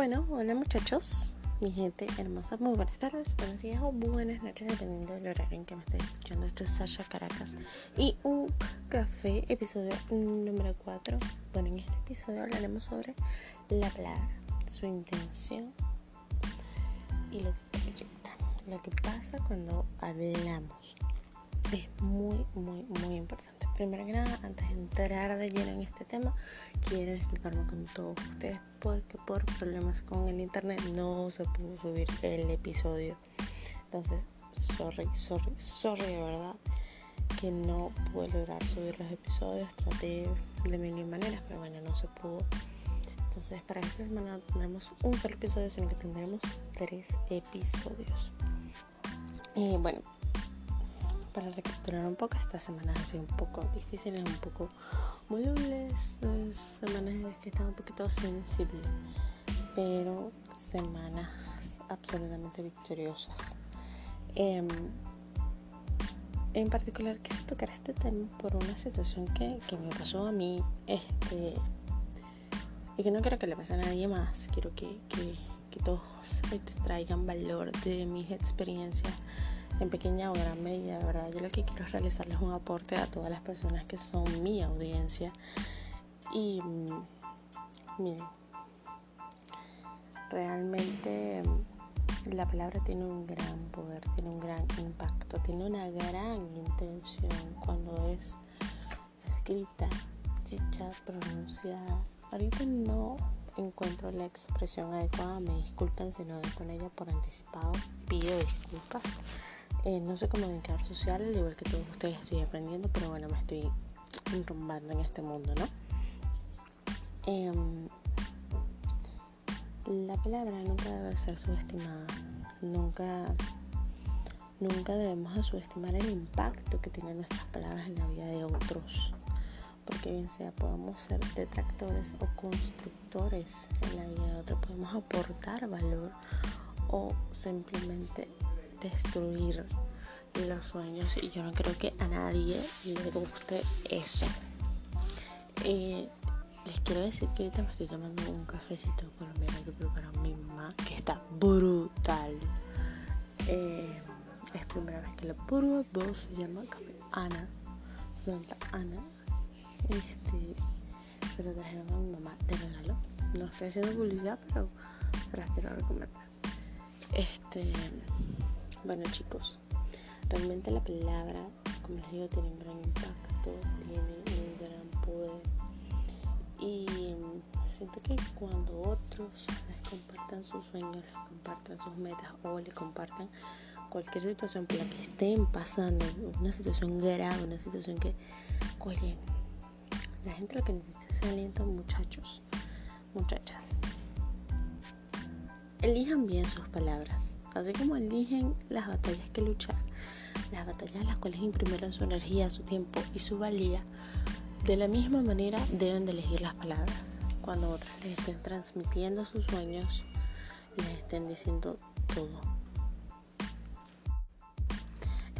Bueno, hola muchachos, mi gente hermosa, muy buenas tardes, buenos días o buenas noches, dependiendo del horario en que me estéis escuchando. Esto es Sasha Caracas y un café, episodio número 4. Bueno, en este episodio hablaremos sobre la palabra, su intención y lo que proyecta, lo que pasa cuando hablamos. Es muy, muy, muy importante primero que nada, antes de entrar de lleno en este tema, quiero explicarme con todos ustedes porque por problemas con el internet no se pudo subir el episodio. Entonces, sorry, sorry, sorry de verdad que no pude lograr subir los episodios. Traté de mil maneras, pero bueno, no se pudo. Entonces, para esta semana no tendremos un solo episodio, sino que tendremos tres episodios. Y bueno, para recapitular un poco, esta semana ha sido un poco difíciles, un poco volubles, semanas que están un poquito sensibles, pero semanas absolutamente victoriosas. Em, en particular quise tocar este tema por una situación que, que, me pasó a mí este, y que no quiero que le pase a nadie más. Quiero que, que, que todos extraigan valor de mis experiencias en pequeña o gran medida, de verdad. Yo lo que quiero es realizarles un aporte a todas las personas que son mi audiencia. Y mm, miren, realmente mm, la palabra tiene un gran poder, tiene un gran impacto, tiene una gran intención cuando es escrita, dicha, pronunciada. Ahorita no encuentro la expresión adecuada, me disculpen si no con ella por anticipado, pido disculpas. Eh, no sé comunicar social, al igual que todos ustedes estoy aprendiendo, pero bueno, me estoy enrumbando en este mundo, ¿no? Em, la palabra nunca debe ser subestimada, nunca, nunca debemos subestimar el impacto que tienen nuestras palabras en la vida de otros, porque bien sea podemos ser detractores o constructores en la vida de otros, podemos aportar valor o simplemente destruir los sueños y yo no creo que a nadie le guste eso. Eh, les quiero decir que ahorita me estoy tomando un cafecito colombiano que preparó mi mamá, que está brutal. Eh, es primera vez que lo pruebo, se llama café Ana, Santa Ana. Este, se lo trajeron a mi mamá de regalo. No estoy haciendo publicidad, pero las quiero recomendar. Este, bueno chicos, realmente la palabra, como les digo, tiene un gran impacto, tiene un gran poder. Y siento que cuando otros les compartan sus sueños, les compartan sus metas o les compartan cualquier situación por la que estén pasando, una situación grave, una situación que, oye, la gente lo que necesita es aliento, muchachos, muchachas. Elijan bien sus palabras así como eligen las batallas que luchar, las batallas en las cuales imprimieron su energía, su tiempo y su valía, de la misma manera deben de elegir las palabras. Cuando otras les estén transmitiendo sus sueños, les estén diciendo todo.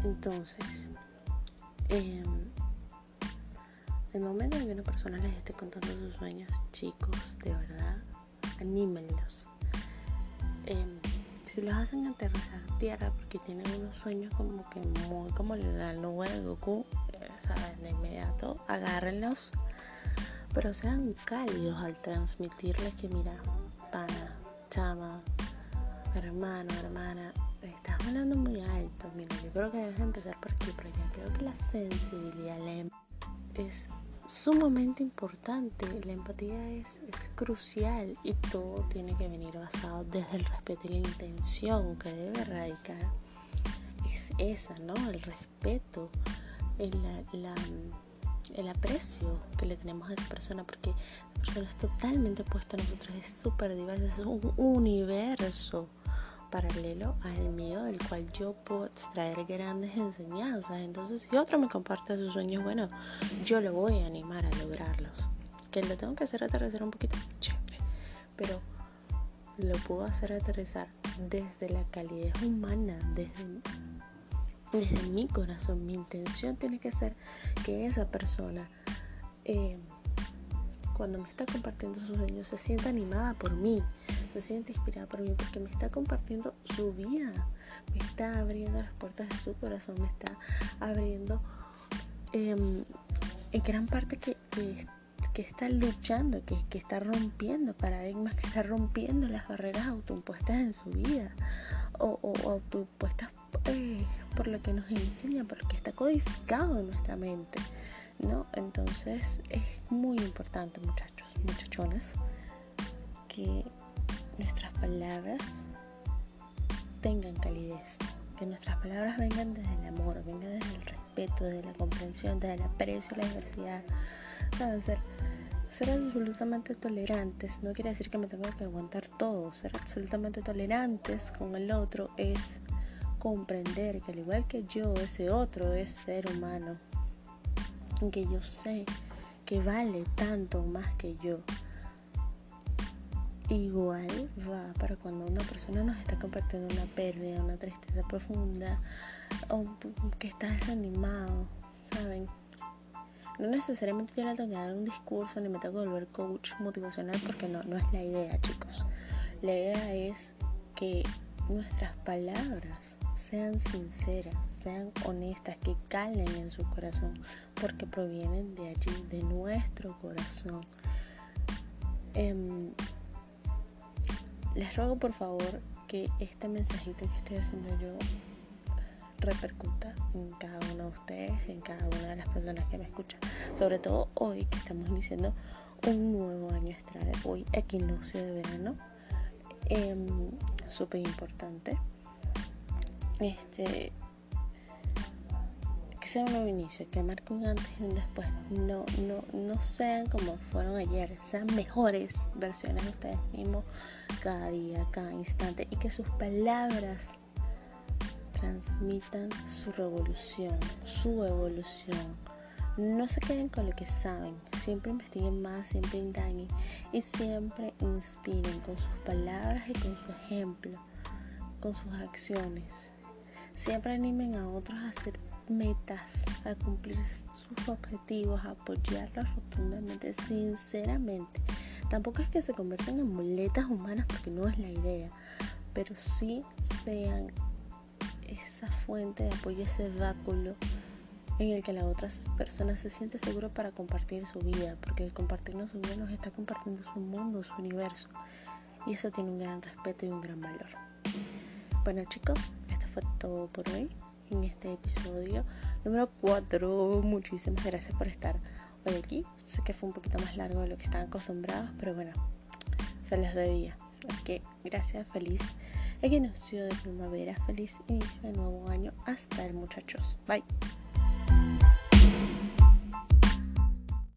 Entonces, eh, el momento en que una persona les esté contando sus sueños, chicos, de verdad, anímenlos. Si los hacen aterrizar tierra porque tienen unos sueños como que muy como la nube de Goku, eh. De inmediato, agárrenlos, pero sean cálidos al transmitirles que mira, pana, chama, hermano, hermana, estás hablando muy alto, mira, yo creo que debes empezar por aquí, ya creo que la sensibilidad es sumamente importante. La empatía es, crucial y todo tiene que venir basado desde el respeto y la intención que debe radicar. Es esa, ¿no? El respeto, el, el aprecio que le tenemos a esa persona, porque la persona es totalmente opuesta a nosotros, es súper diversa, es un universo paralelo al mío del cual yo puedo extraer grandes enseñanzas. Entonces, si otro me comparte sus sueños, bueno, yo lo voy a animar a lograrlos. Que lo tengo que hacer aterrizar un poquito, chévere. Pero lo puedo hacer aterrizar desde la calidez humana, desde, desde mi corazón. Mi intención tiene que ser que esa persona, eh, cuando me está compartiendo sus sueños, se siente animada por mí, se siente inspirada por mí porque me está compartiendo su vida, me está abriendo las puertas de su corazón, me está abriendo em, en gran parte que, que, está luchando, que, que, está rompiendo paradigmas, que está rompiendo las barreras autoimpuestas en su vida o, o autoimpuestas eh, por lo que nos enseña, por que está codificado en nuestra mente. ¿No? Entonces es muy importante, muchachos, muchachonas, que nuestras palabras tengan calidez, que nuestras palabras vengan desde el amor, vengan desde el respeto, desde la comprensión, desde el aprecio, la diversidad, Ser, ser absolutamente tolerantes no quiere decir que me tenga que aguantar todo, ser absolutamente tolerantes con el otro es comprender que al igual que yo, ese otro es ser humano, que yo sé que vale tanto más que yo. Igual va para cuando una persona nos está compartiendo una pérdida, una tristeza profunda o que está desanimado, ¿saben? No necesariamente yo le tengo que dar un discurso ni me tengo que volver coach motivacional porque no, no es la idea, chicos. La idea es que nuestras palabras sean sinceras, sean honestas, que calen en su corazón, porque provienen de allí, de nuestro corazón. Em, les ruego por favor que este mensajito que estoy haciendo yo repercuta en cada uno de ustedes, en cada una de las personas que me escuchan. Sobre todo hoy que estamos iniciando un nuevo año astral, hoy equinoccio de verano. Eh, Súper importante este, que sea un nuevo inicio, que marque un antes y un después. No, no, no sean como fueron ayer, sean mejores versiones de ustedes mismos cada día, cada instante y que sus palabras transmitan su revolución, su evolución. No se queden con lo que saben, siempre investiguen más, siempre indaguen y siempre inspiren con sus palabras y con su ejemplo, con sus acciones. Siempre animen a otros a hacer metas, a cumplir sus objetivos, a apoyarlos rotundamente, sinceramente. Tampoco es que se conviertan en muletas humanas porque no es la idea, pero sí sean esa fuente de apoyo, ese báculo en el que la otra persona se siente segura para compartir su vida, porque el compartirnos su vida nos está compartiendo su mundo, su universo, y eso tiene un gran respeto y un gran valor. Bueno chicos, fue todo por hoy en este episodio número 4. Muchísimas gracias por estar hoy aquí. Sé que fue un poquito más largo de lo que estaban acostumbrados, pero bueno, se les debía. Así que gracias, feliz equinoccio de primavera, feliz inicio de nuevo año. Hasta el muchachos. Bye.